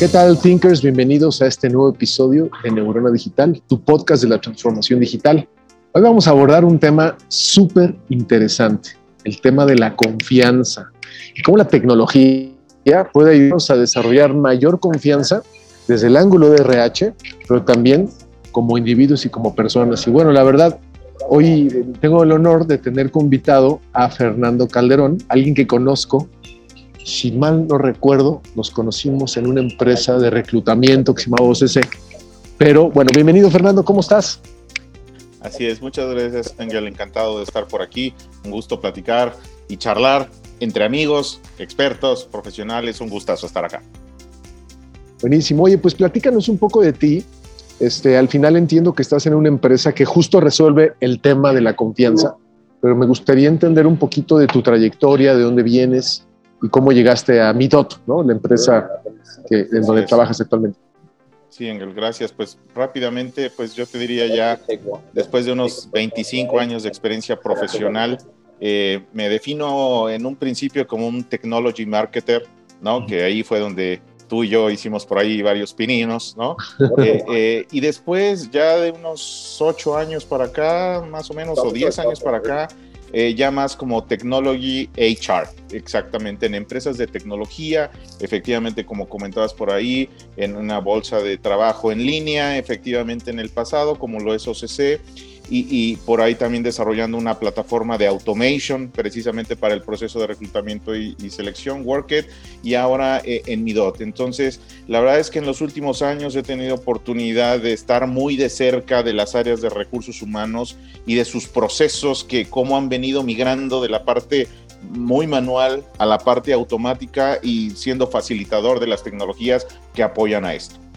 ¿Qué tal, Thinkers? Bienvenidos a este nuevo episodio de Neurona Digital, tu podcast de la transformación digital. Hoy vamos a abordar un tema súper interesante, el tema de la confianza y cómo la tecnología puede ayudarnos a desarrollar mayor confianza desde el ángulo de RH, pero también como individuos y como personas. Y bueno, la verdad, hoy tengo el honor de tener como invitado a Fernando Calderón, alguien que conozco si mal no recuerdo, nos conocimos en una empresa de reclutamiento que se llamaba OCC. Pero bueno, bienvenido Fernando, ¿cómo estás? Así es, muchas gracias Ángel, encantado de estar por aquí, un gusto platicar y charlar entre amigos, expertos, profesionales, un gustazo estar acá. Buenísimo, oye, pues platícanos un poco de ti. Este, al final entiendo que estás en una empresa que justo resuelve el tema de la confianza, pero me gustaría entender un poquito de tu trayectoria, de dónde vienes, y cómo llegaste a Midot, ¿no? la empresa que, en donde trabajas actualmente. Sí, Engel, gracias. Pues rápidamente, pues yo te diría ya, después de unos 25 años de experiencia profesional, eh, me defino en un principio como un technology marketer, ¿no? Que ahí fue donde tú y yo hicimos por ahí varios pininos, ¿no? Eh, eh, y después, ya de unos 8 años para acá, más o menos, o 10 años para acá, eh, ya más como Technology HR, exactamente, en empresas de tecnología, efectivamente, como comentabas por ahí, en una bolsa de trabajo en línea, efectivamente en el pasado, como lo es OCC, y, por ahí también desarrollando una plataforma de automation precisamente para el proceso de reclutamiento y, selección, Workit, y ahora eh, en Midot. Entonces, la verdad es que en los últimos años he tenido oportunidad de estar muy de cerca de las áreas de recursos humanos y de sus procesos, que cómo han venido migrando de la parte muy manual a la parte automática y siendo facilitador de las tecnologías que apoyan a esto.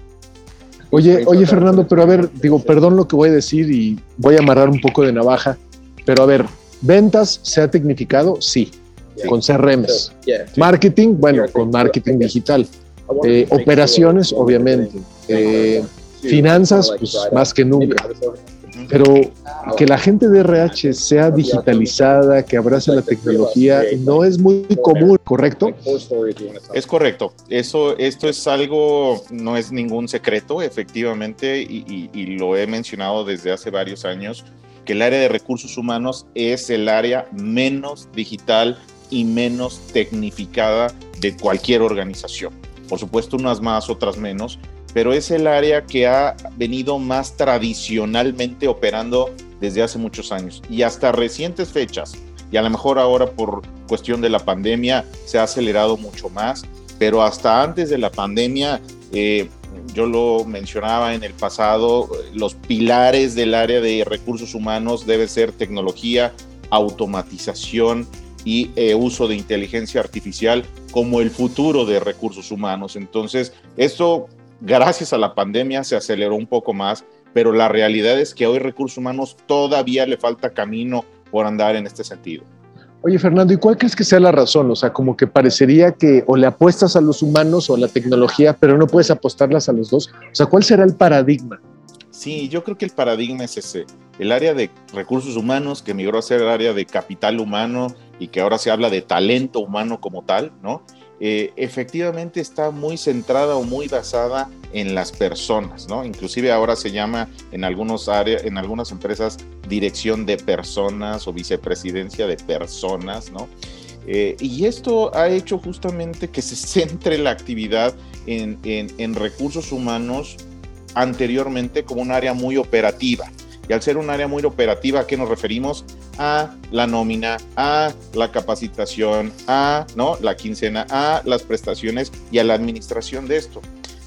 Oye, oye Fernando, pero a ver, digo, perdón lo que voy a decir y voy a amarrar un poco de navaja, pero a ver, ventas se ha tecnificado, sí, con CRMs. Marketing, bueno, con marketing digital. Eh, operaciones, obviamente. Eh, finanzas, pues más que nunca. Pero que la gente de RH sea digitalizada, que abrace la tecnología, no es muy común, ¿correcto? Es correcto. Eso, esto es algo, no es ningún secreto, efectivamente, y, y lo he mencionado desde hace varios años, que el área de recursos humanos es el área menos digital y menos tecnificada de cualquier organización. Por supuesto, unas más, otras menos, pero es el área que ha venido más tradicionalmente operando desde hace muchos años y hasta recientes fechas. Y a lo mejor ahora por cuestión de la pandemia se ha acelerado mucho más, pero hasta antes de la pandemia, eh, yo lo mencionaba en el pasado, los pilares del área de recursos humanos debe ser tecnología, automatización y eh, uso de inteligencia artificial como el futuro de recursos humanos. Entonces, esto Gracias a la pandemia se aceleró un poco más, pero la realidad es que hoy recursos humanos todavía le falta camino por andar en este sentido. Oye, Fernando, ¿y cuál crees que sea la razón? O sea, como que parecería que o le apuestas a los humanos o a la tecnología, pero no puedes apostarlas a los dos. O sea, ¿cuál será el paradigma? Sí, yo creo que el paradigma es ese. El área de recursos humanos que migró a ser el área de capital humano y que ahora se habla de talento humano como tal, ¿no? Eh, efectivamente está muy centrada o muy basada en las personas, ¿no? Inclusive ahora se llama en, algunos áreas, en algunas empresas dirección de personas o vicepresidencia de personas, ¿no? Eh, y esto ha hecho justamente que se centre la actividad en, en recursos humanos anteriormente como un área muy operativa. Y al ser un área muy operativa, ¿a qué nos referimos? a la nómina, a la capacitación, a ¿no? la quincena, a las prestaciones y a la administración de esto.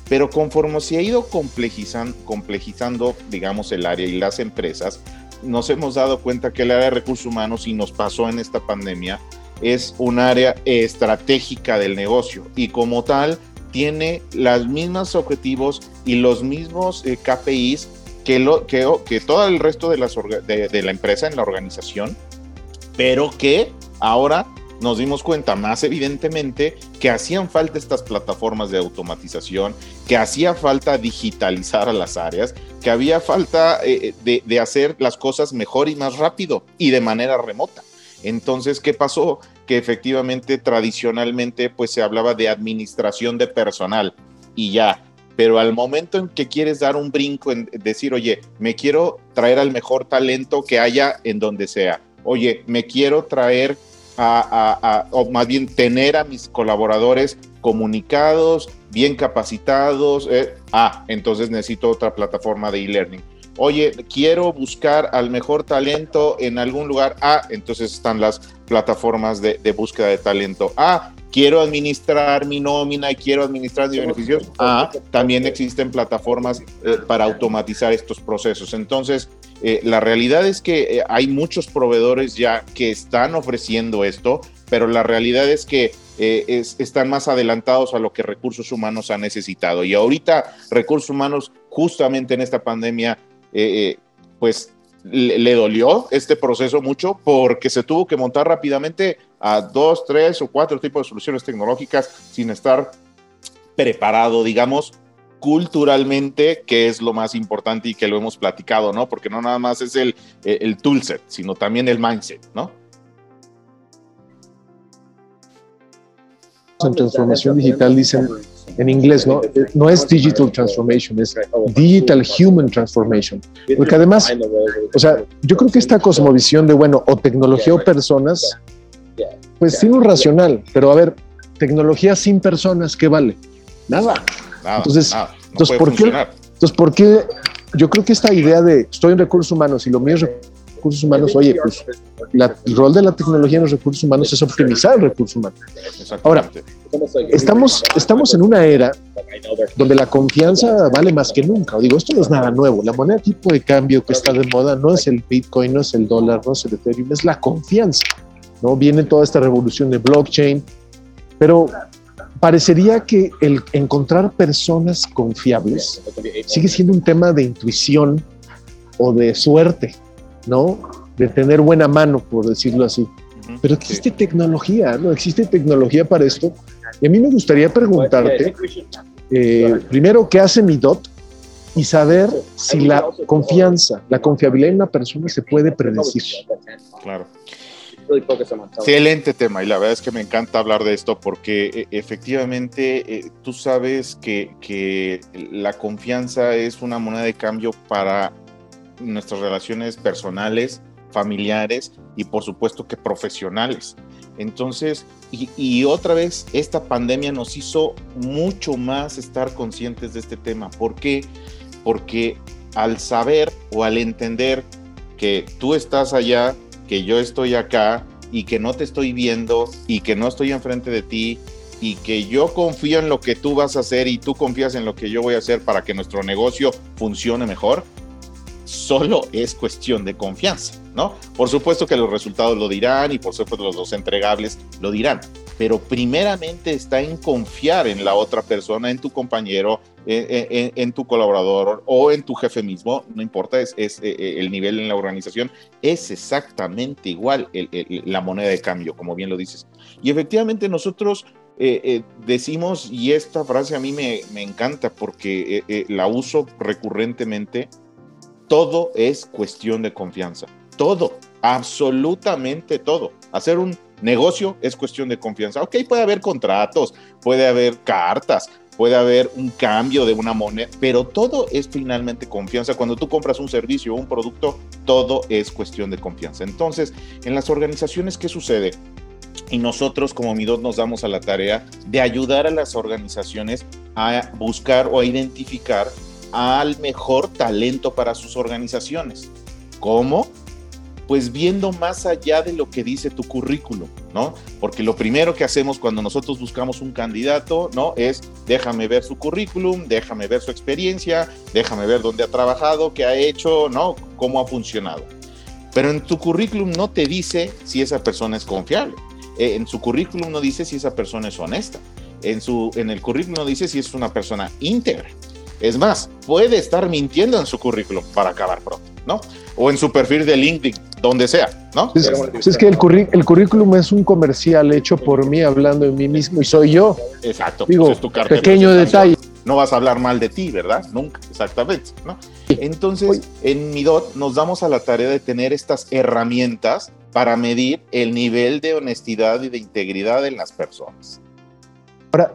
Pero conforme se ha ido complejizando, complejizando, digamos, el área y las empresas, nos hemos dado cuenta que el área de recursos humanos, y nos pasó en esta pandemia, es un área estratégica del negocio y como tal tiene los mismos objetivos y los mismos eh, KPIs que, lo, que, todo el resto de, la empresa en la organización, pero que ahora nos dimos cuenta más evidentemente que hacían falta estas plataformas de automatización, que hacía falta digitalizar a las áreas, que había falta eh, de, de hacer las cosas mejor y más rápido y de manera remota. Entonces, ¿qué pasó? Que efectivamente tradicionalmente pues se hablaba de administración de personal y ya, pero al momento en que quieres dar un brinco en decir, oye, me quiero traer al mejor talento que haya en donde sea, oye, me quiero traer a, o más bien tener a mis colaboradores comunicados, bien capacitados, eh, ah, entonces necesito otra plataforma de e-learning oye, quiero buscar al mejor talento en algún lugar. Ah, entonces están las plataformas de, búsqueda de talento. Ah, quiero administrar mi nómina y quiero administrar mis beneficios. Ah, también existen plataformas eh, para automatizar estos procesos. Entonces, eh, la realidad es que eh, hay muchos proveedores ya que están ofreciendo esto, pero la realidad es que están más adelantados a lo que recursos humanos han necesitado. Y ahorita recursos humanos, justamente en esta pandemia, pues le, dolió este proceso mucho porque se tuvo que montar rápidamente a dos, tres o cuatro tipos de soluciones tecnológicas sin estar preparado, digamos, culturalmente, que es lo más importante y que lo hemos platicado, ¿no? Porque no nada más es el, el toolset, sino también el mindset, ¿no? En transformación digital dicen en inglés, ¿no? No es digital transformation, es digital human transformation. Porque además, o sea, yo creo que esta cosmovisión de, bueno, o tecnología o personas, pues tiene un racional, pero a ver, tecnología sin personas, ¿qué vale? Nada. entonces, entonces, ¿por qué, entonces, ¿por qué? Yo creo que esta idea de estoy en recursos humanos y lo mío es recursos humanos, oye, pues el rol de la tecnología en los recursos humanos es optimizar el recurso humano. Ahora, estamos, estamos en una era donde la confianza vale más que nunca. Digo, esto no es nada nuevo. La moneda tipo de cambio que está de moda no es el Bitcoin, no es el dólar, no es el Ethereum, es la confianza. ¿No? Viene toda esta revolución de blockchain, pero parecería que el encontrar personas confiables sigue siendo un tema de intuición o de suerte. ¿no? De tener buena mano, por decirlo así. Pero existe tecnología, ¿no? Existe tecnología para esto. Y a mí me gustaría preguntarte, eh, primero, ¿qué hace mi DOT? Y saber si la confianza, la confiabilidad en una persona se puede predecir. Claro. Excelente tema y la verdad es que me encanta hablar de esto porque e, efectivamente eh, tú sabes que, que, la confianza es una moneda de cambio para nuestras relaciones personales, familiares y por supuesto que profesionales. Entonces, y, otra vez, esta pandemia nos hizo mucho más estar conscientes de este tema. ¿Por qué? Porque al saber o al entender que tú estás allá, que yo estoy acá y que no te estoy viendo y que no estoy enfrente de ti y que yo confío en lo que tú vas a hacer y tú confías en lo que yo voy a hacer para que nuestro negocio funcione mejor, solo es cuestión de confianza, ¿no? Por supuesto que los resultados lo dirán y por supuesto los, dos entregables lo dirán, pero primeramente está en confiar en la otra persona, en tu compañero, en, tu colaborador o en tu jefe mismo, no importa, es, eh, eh, el nivel en la organización, es exactamente igual la moneda de cambio, como bien lo dices. Y efectivamente nosotros eh, decimos, y esta frase a mí me, me encanta porque la uso recurrentemente, todo es cuestión de confianza. Todo, absolutamente todo. Hacer un negocio es cuestión de confianza. Ok, puede haber contratos, puede haber cartas, puede haber un cambio de una moneda, pero todo es finalmente confianza. Cuando tú compras un servicio o un producto, todo es cuestión de confianza. Entonces, en las organizaciones, ¿qué sucede? Y nosotros como Midot nos damos a la tarea de ayudar a las organizaciones a buscar o a identificar al mejor talento para sus organizaciones. ¿Cómo? Pues viendo más allá de lo que dice tu currículum, ¿no? Porque lo primero que hacemos cuando nosotros buscamos un candidato, ¿no? Es déjame ver su currículum, déjame ver su experiencia, déjame ver dónde ha trabajado, qué ha hecho, ¿no? Cómo ha funcionado. Pero en tu currículum no te dice si esa persona es confiable. eh, en su currículum no dice si esa persona es honesta. En, su, en el currículum no dice si es una persona íntegra. Es más, puede estar mintiendo en su currículum para acabar pronto, ¿no? O en su perfil de LinkedIn, donde sea, ¿no? Es, es que el, el, currículum es un comercial hecho por mí hablando de mí mismo y soy yo. Exacto. Digo, es tu pequeño detalle. No vas a hablar mal de ti, ¿verdad? Nunca, exactamente, ¿no? Entonces, en Midot nos damos a la tarea de tener estas herramientas para medir el nivel de honestidad y de integridad en las personas. Ahora,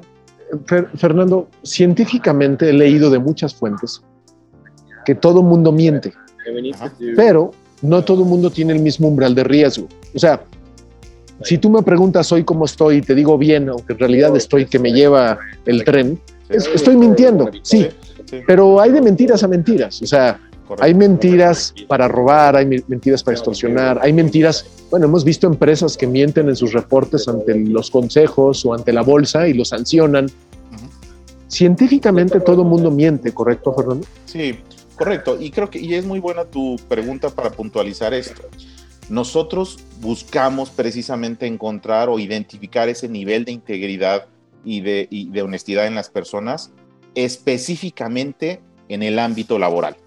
Fernando, científicamente he leído de muchas fuentes que todo mundo miente, pero no todo mundo tiene el mismo umbral de riesgo. O sea, si tú me preguntas hoy cómo estoy y te digo bien, aunque en realidad estoy que me lleva el tren, estoy mintiendo, sí, pero hay de mentiras a mentiras. O sea, hay mentiras para robar, hay mentiras para extorsionar, hay mentiras, bueno, hemos visto empresas que mienten en sus reportes ante los consejos o ante la bolsa y lo sancionan. Científicamente todo el mundo miente, ¿correcto, Fernando? Sí, correcto. Y creo que y es muy buena tu pregunta para puntualizar esto. Nosotros buscamos precisamente encontrar o identificar ese nivel de integridad y de, honestidad en las personas, específicamente en el ámbito laboral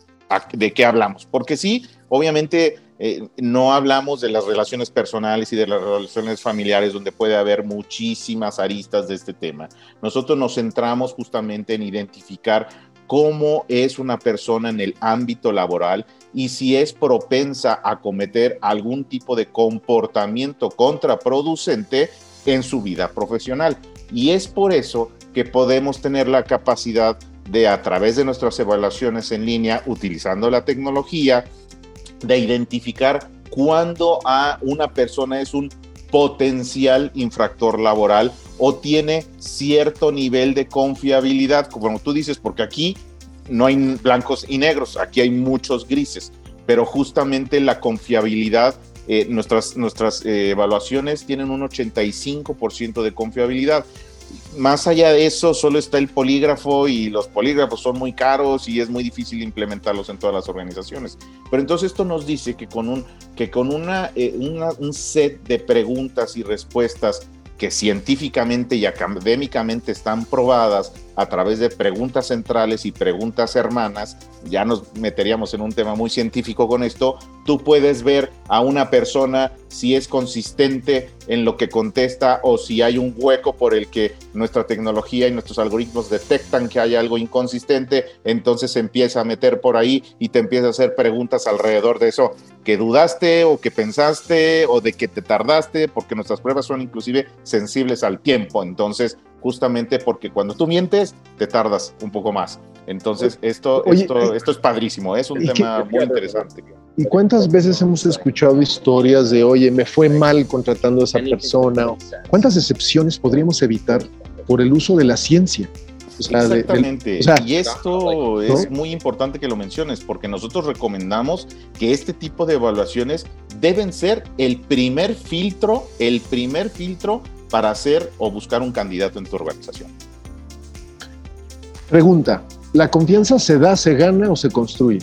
de qué hablamos. Porque sí, obviamente eh, no hablamos de las relaciones personales y de las relaciones familiares donde puede haber muchísimas aristas de este tema. Nosotros nos centramos justamente en identificar cómo es una persona en el ámbito laboral y si es propensa a cometer algún tipo de comportamiento contraproducente en su vida profesional. Y es por eso que podemos tener la capacidad de a través de nuestras evaluaciones en línea, utilizando la tecnología, de identificar cuándo a una persona es un potencial infractor laboral o tiene cierto nivel de confiabilidad, como tú dices, porque aquí no hay blancos y negros, aquí hay muchos grises, pero justamente la confiabilidad, eh, nuestras, nuestras eh, evaluaciones tienen un 85% de confiabilidad más allá de eso, solo está el polígrafo y los polígrafos son muy caros y es muy difícil implementarlos en todas las organizaciones. Pero entonces esto nos dice que con un, que con una, eh, un set de preguntas y respuestas que científicamente y académicamente están probadas a través de preguntas centrales y preguntas hermanas, ya nos meteríamos en un tema muy científico con esto, tú puedes ver a una persona si es consistente en lo que contesta o si hay un hueco por el que nuestra tecnología y nuestros algoritmos detectan que hay algo inconsistente, entonces se empieza a meter por ahí y te empieza a hacer preguntas alrededor de eso. Que dudaste o que pensaste o de que te tardaste, porque nuestras pruebas son inclusive sensibles al tiempo, entonces justamente porque cuando tú mientes te tardas un poco más. Entonces, esto, esto, esto es padrísimo, es un tema muy interesante. ¿Y cuántas veces hemos escuchado historias de, oye, me fue mal contratando a esa persona? ¿Cuántas excepciones podríamos evitar por el uso de la ciencia? Exactamente. y esto es muy importante que lo menciones porque nosotros recomendamos que este tipo de evaluaciones deben ser el primer filtro, el primer filtro para hacer o buscar un candidato en tu organización. Pregunta, ¿la confianza se da, se gana o se construye?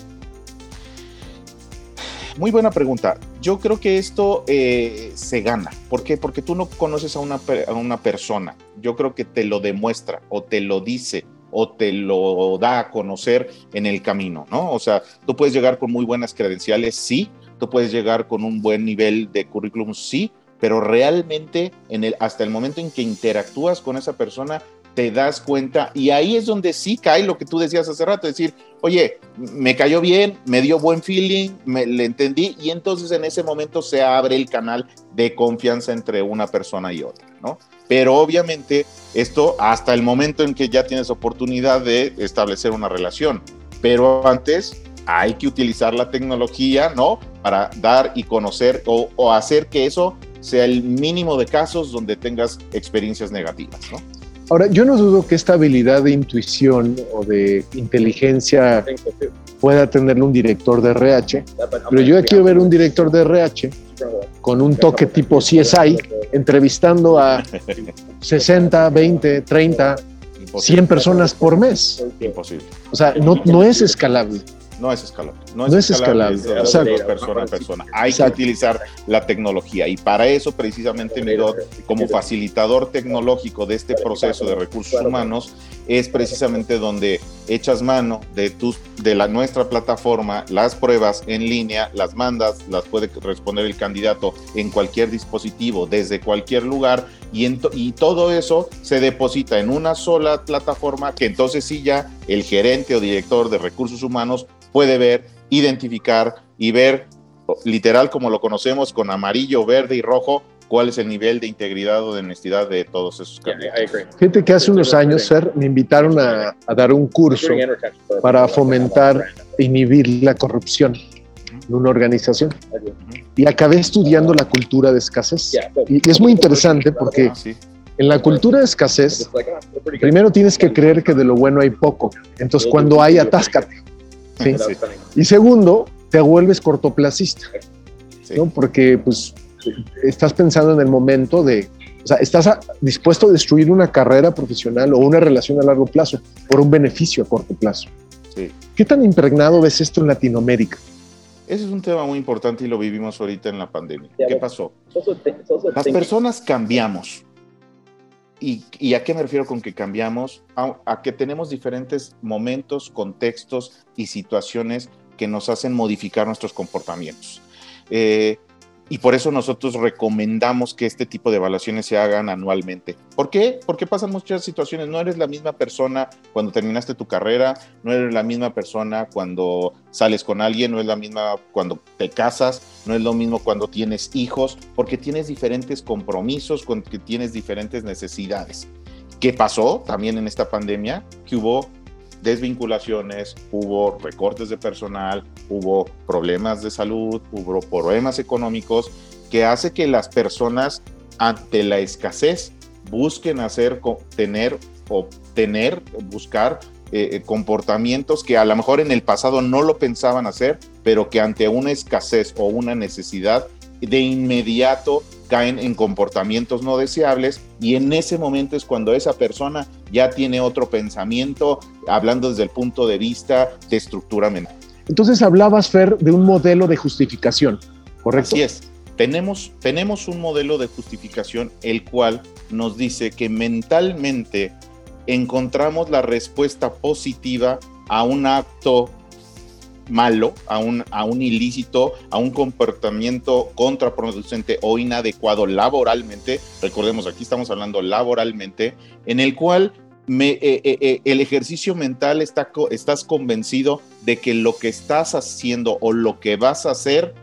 Muy buena pregunta. Yo creo que esto eh, se gana. ¿Por qué? Porque tú no conoces a una, a una persona. Yo creo que te lo demuestra o te lo dice o te lo da a conocer en el camino, ¿no? O sea, tú puedes llegar con muy buenas credenciales, sí, tú puedes llegar con un buen nivel de currículum, sí, pero realmente en el, hasta el momento en que interactúas con esa persona, te das cuenta y ahí es donde sí cae lo que tú decías hace rato, decir, oye, me cayó bien, me dio buen feeling, me, le entendí y entonces en ese momento se abre el canal de confianza entre una persona y otra, ¿no? Pero obviamente esto hasta el momento en que ya tienes oportunidad de establecer una relación, pero antes hay que utilizar la tecnología, ¿no? Para dar y conocer o, o hacer que eso sea el mínimo de casos donde tengas experiencias negativas, ¿no? Ahora, yo no dudo que esta habilidad de intuición o de inteligencia pueda tenerlo un director de RH, pero yo quiero ver un director de RH con un toque tipo CSI, entrevistando a 60, 20, 30, 100 personas por mes. Imposible. O sea, no, no es escalable. No es escalable. No es, escalable, de persona a persona. Hay que utilizar la tecnología y para eso precisamente Midot, como facilitador tecnológico de este proceso de recursos humanos, es precisamente donde echas mano de, tus, de la, nuestra plataforma, las pruebas en línea, las mandas, las puede responder el candidato en cualquier dispositivo, desde cualquier lugar, y, y todo eso se deposita en una sola plataforma que entonces sí ya el gerente o director de recursos humanos puede ver, identificar y ver literal como lo conocemos con amarillo, verde y rojo cuál es el nivel de integridad o de honestidad de todos esos candidatos. Gente que hace unos años, Ser, me invitaron a, dar un curso para fomentar e inhibir la corrupción en una organización. Y acabé estudiando la cultura de escasez. Y, es muy interesante porque ah, en la cultura de escasez, primero tienes que creer que de lo bueno hay poco. Entonces, cuando hay, atáscate. Y segundo, te vuelves cortoplacista. ¿no? Porque pues estás pensando en el momento de, o sea, estás dispuesto a destruir una carrera profesional o una relación a largo plazo por un beneficio a corto plazo. Sí. ¿Qué tan impregnado ves esto en Latinoamérica? Ese es un tema muy importante y lo vivimos ahorita en la pandemia. ¿Qué pasó? Las personas cambiamos. ¿Y, a qué me refiero con que cambiamos? A, que tenemos diferentes momentos, contextos y situaciones que nos hacen modificar nuestros comportamientos. Eh, y por eso nosotros recomendamos que este tipo de evaluaciones se hagan anualmente. ¿Por qué? Porque pasan muchas situaciones. No eres la misma persona cuando terminaste tu carrera, no eres la misma persona cuando sales con alguien, no es la misma cuando te casas, no es lo mismo cuando tienes hijos, porque tienes diferentes compromisos, porque tienes diferentes necesidades. ¿Qué pasó también en esta pandemia? Que hubo desvinculaciones, hubo recortes de personal, hubo problemas de salud, hubo problemas económicos que hace que las personas ante la escasez busquen hacer, tener, obtener, buscar eh, eh, comportamientos que a lo mejor en el pasado no lo pensaban hacer, pero que ante una escasez o una necesidad de inmediato caen en comportamientos no deseables y en ese momento es cuando esa persona ya tiene otro pensamiento, hablando desde el punto de vista de estructura mental. Entonces hablabas, Fer, de un modelo de justificación, ¿correcto? Así es. Tenemos, tenemos un modelo de justificación el cual nos dice que mentalmente encontramos la respuesta positiva a un acto malo, a un, a un ilícito, a un comportamiento contraproducente o inadecuado laboralmente, recordemos aquí estamos hablando laboralmente, en el cual eh, eh, eh, el ejercicio mental está, estás convencido de que lo que estás haciendo o lo que vas a hacer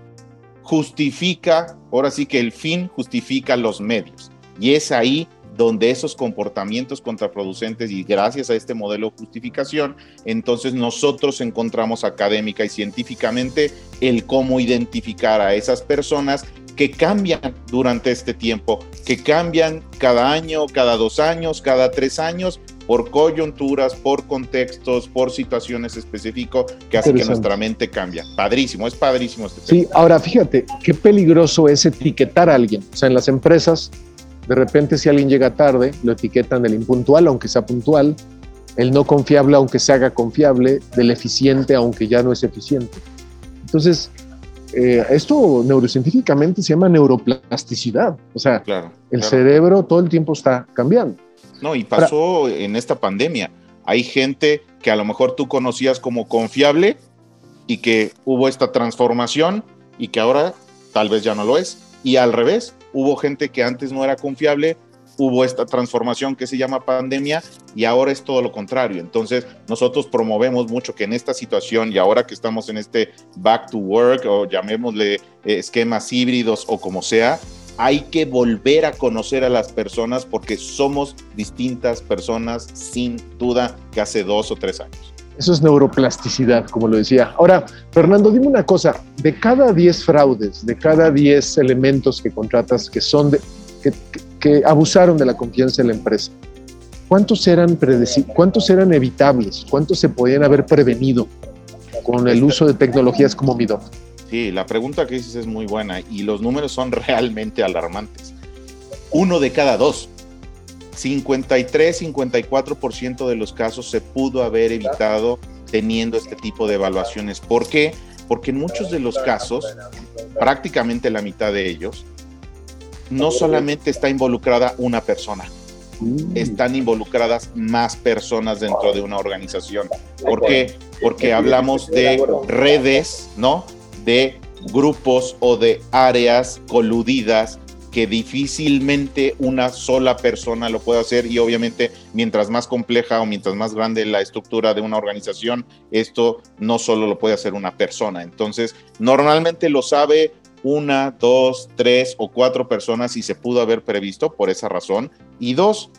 justifica, ahora sí que el fin justifica los medios. Y es ahí donde esos comportamientos contraproducentes y gracias a este modelo de justificación, entonces nosotros encontramos académica y científicamente el cómo identificar a esas personas que cambian durante este tiempo, que cambian cada año, cada dos años, cada tres años, por coyunturas, por contextos, por situaciones específicas que hacen que nuestra mente cambie. Padrísimo, es padrísimo este tema. Sí, ahora fíjate, qué peligroso es etiquetar a alguien. O sea, en las empresas de repente si alguien llega tarde, lo etiquetan del impuntual, aunque sea puntual, el no confiable, aunque se haga confiable, del eficiente, aunque ya no es eficiente. Entonces, eh, esto neurocientíficamente se llama neuroplasticidad. O sea, el cerebro todo el tiempo está cambiando. No, y pasó en esta pandemia. Hay gente que a lo mejor tú conocías como confiable y que hubo esta transformación y que ahora tal vez ya no lo es. Y al revés, hubo gente que antes no era confiable, hubo esta transformación que se llama pandemia y ahora es todo lo contrario. Entonces, nosotros promovemos mucho que en esta situación y ahora que estamos en este back to work o llamémosle eh, esquemas híbridos o como sea, hay que volver a conocer a las personas porque somos distintas personas sin duda que hace dos o tres años. Eso es neuroplasticidad, como lo decía. Ahora, Fernando, dime una cosa, de cada 10 fraudes, de cada 10 elementos que contratas que son de, que, abusaron de la confianza de la empresa, ¿cuántos eran, ¿cuántos eran evitables? ¿Cuántos se podían haber prevenido con el uso de tecnologías como Midop? Sí, la pregunta que dices es muy buena y los números son realmente alarmantes. Uno de cada dos 53-54% de los casos se pudo haber evitado teniendo este tipo de evaluaciones. ¿Por qué? Porque en muchos de los casos, prácticamente la mitad de ellos, no solamente está involucrada una persona, mm. están involucradas más personas dentro de una organización. ¿Por qué? Porque hablamos de redes, ¿no? De grupos o de áreas coludidas que difícilmente una sola persona lo puede hacer y obviamente mientras más compleja o mientras más grande la estructura de una organización, esto no solo lo puede hacer una persona. Entonces, normalmente lo sabe una, dos, tres o cuatro personas y se pudo haber previsto por esa razón. Y dos,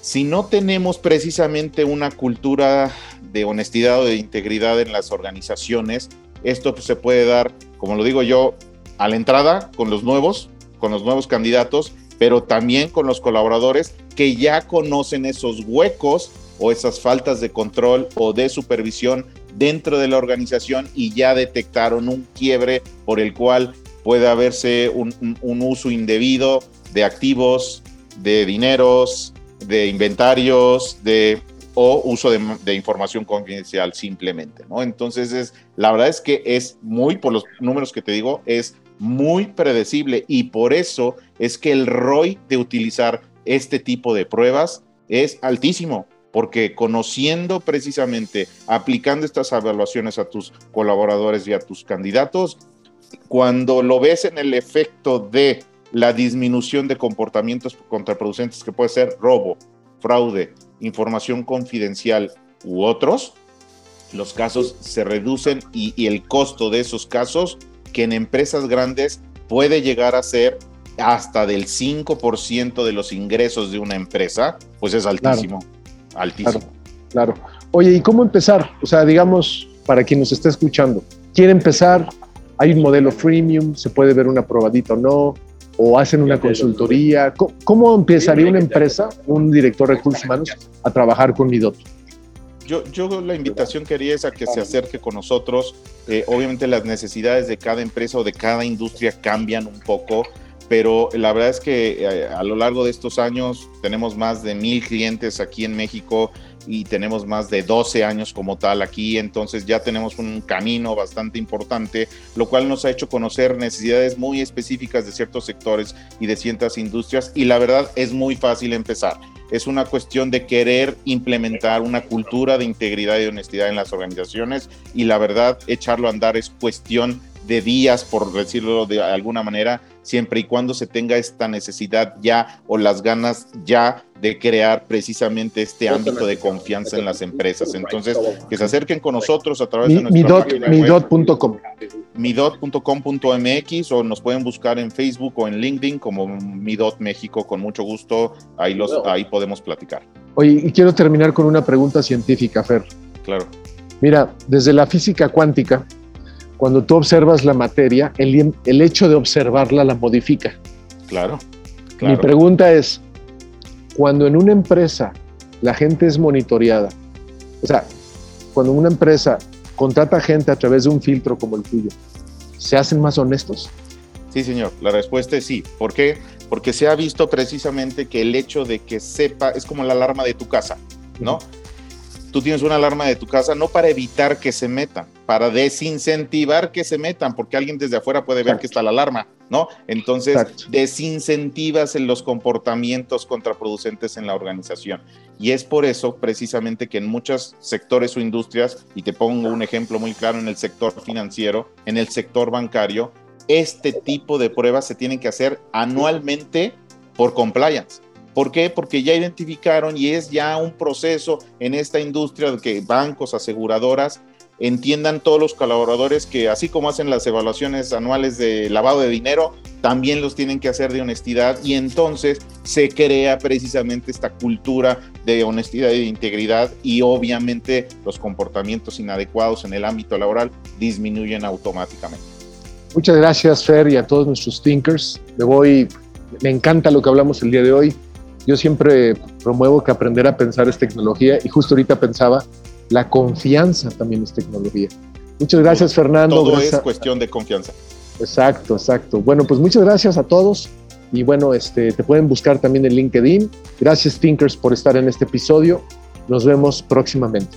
si no tenemos precisamente una cultura de honestidad o de integridad en las organizaciones, esto se puede dar, como lo digo yo, a la entrada con los nuevos, con los nuevos candidatos, pero también con los colaboradores que ya conocen esos huecos o esas faltas de control o de supervisión dentro de la organización y ya detectaron un quiebre por el cual puede haberse un, uso indebido de activos, de dineros, de inventarios, de o uso de, información confidencial simplemente, ¿no? Entonces, es, la verdad es que es muy, por los números que te digo, es muy predecible. Y por eso es que el ROI de utilizar este tipo de pruebas es altísimo porque conociendo precisamente, aplicando estas evaluaciones a tus colaboradores y a tus candidatos, cuando lo ves en el efecto de la disminución de comportamientos contraproducentes que puede ser robo, fraude, información confidencial u otros, los casos se reducen y, y, el costo de esos casos, que en empresas grandes puede llegar a ser hasta del 5% de los ingresos de una empresa, pues es altísimo altísimo. Claro, Oye, ¿y cómo empezar? O sea, digamos, para quien nos está escuchando, quiere empezar, hay un modelo freemium, se puede ver una probadita o no, o hacen una consultoría. ¿Cómo, empezaría una empresa, un director de recursos humanos, a trabajar con Midot? Yo, yo la invitación quería es a que se acerque con nosotros. Eh, obviamente las necesidades de cada empresa o de cada industria cambian un poco pero la verdad es que eh, a, lo largo de estos años tenemos más de mil clientes aquí en México y tenemos más de 12 años como tal aquí, entonces ya tenemos un camino bastante importante, lo cual nos ha hecho conocer necesidades muy específicas de ciertos sectores y de ciertas industrias y la verdad es muy fácil empezar. Es una cuestión de querer implementar una cultura de integridad y honestidad en las organizaciones y la verdad echarlo a andar es cuestión de días, por decirlo de alguna manera, siempre y cuando se tenga esta necesidad ya o las ganas ya de crear precisamente este ámbito de confianza en las empresas. Entonces, que se acerquen con nosotros a través de nuestra midot.com midot.com.mx o nos pueden buscar en Facebook o en LinkedIn como Midot México con mucho gusto, ahí los ahí podemos platicar. Oye, y quiero terminar con una pregunta científica, Fer. Claro. Mira, desde la física cuántica cuando tú observas la materia, el, el hecho de observarla la modifica. Claro, Mi pregunta es, cuando en una empresa la gente es monitoreada, o sea, cuando una empresa contrata gente a través de un filtro como el tuyo, ¿se hacen más honestos? Sí, señor, la respuesta es sí. ¿Por qué? Porque se ha visto precisamente que el hecho de que sepa es como la alarma de tu casa, ¿no? Tú tienes una alarma de tu casa no para evitar que se metan, para desincentivar que se metan, porque alguien desde afuera puede ver que está la alarma, ¿no? Entonces, desincentivas en los comportamientos contraproducentes en la organización. Y es por eso precisamente que en muchos sectores o industrias, y te pongo un ejemplo muy claro en el sector financiero, en el sector bancario, este tipo de pruebas se tienen que hacer anualmente por compliance. ¿Por qué? Porque ya identificaron y es ya un proceso en esta industria de que bancos, aseguradoras, entiendan todos los colaboradores que así como hacen las evaluaciones anuales de lavado de dinero, también los tienen que hacer de honestidad y entonces se crea precisamente esta cultura de honestidad y de integridad y obviamente los comportamientos inadecuados en el ámbito laboral disminuyen automáticamente. Muchas gracias Fer y a todos nuestros thinkers. Me voy, me encanta lo que hablamos el día de hoy. Yo siempre promuevo que aprender a pensar es tecnología y justo ahorita pensaba, la confianza también es tecnología. Muchas gracias, Fernando. Todo es cuestión de confianza. Exacto, exacto. Bueno, pues muchas gracias a todos y bueno, este, te pueden buscar también en LinkedIn. Gracias, Thinkers, por estar en este episodio. Nos vemos próximamente.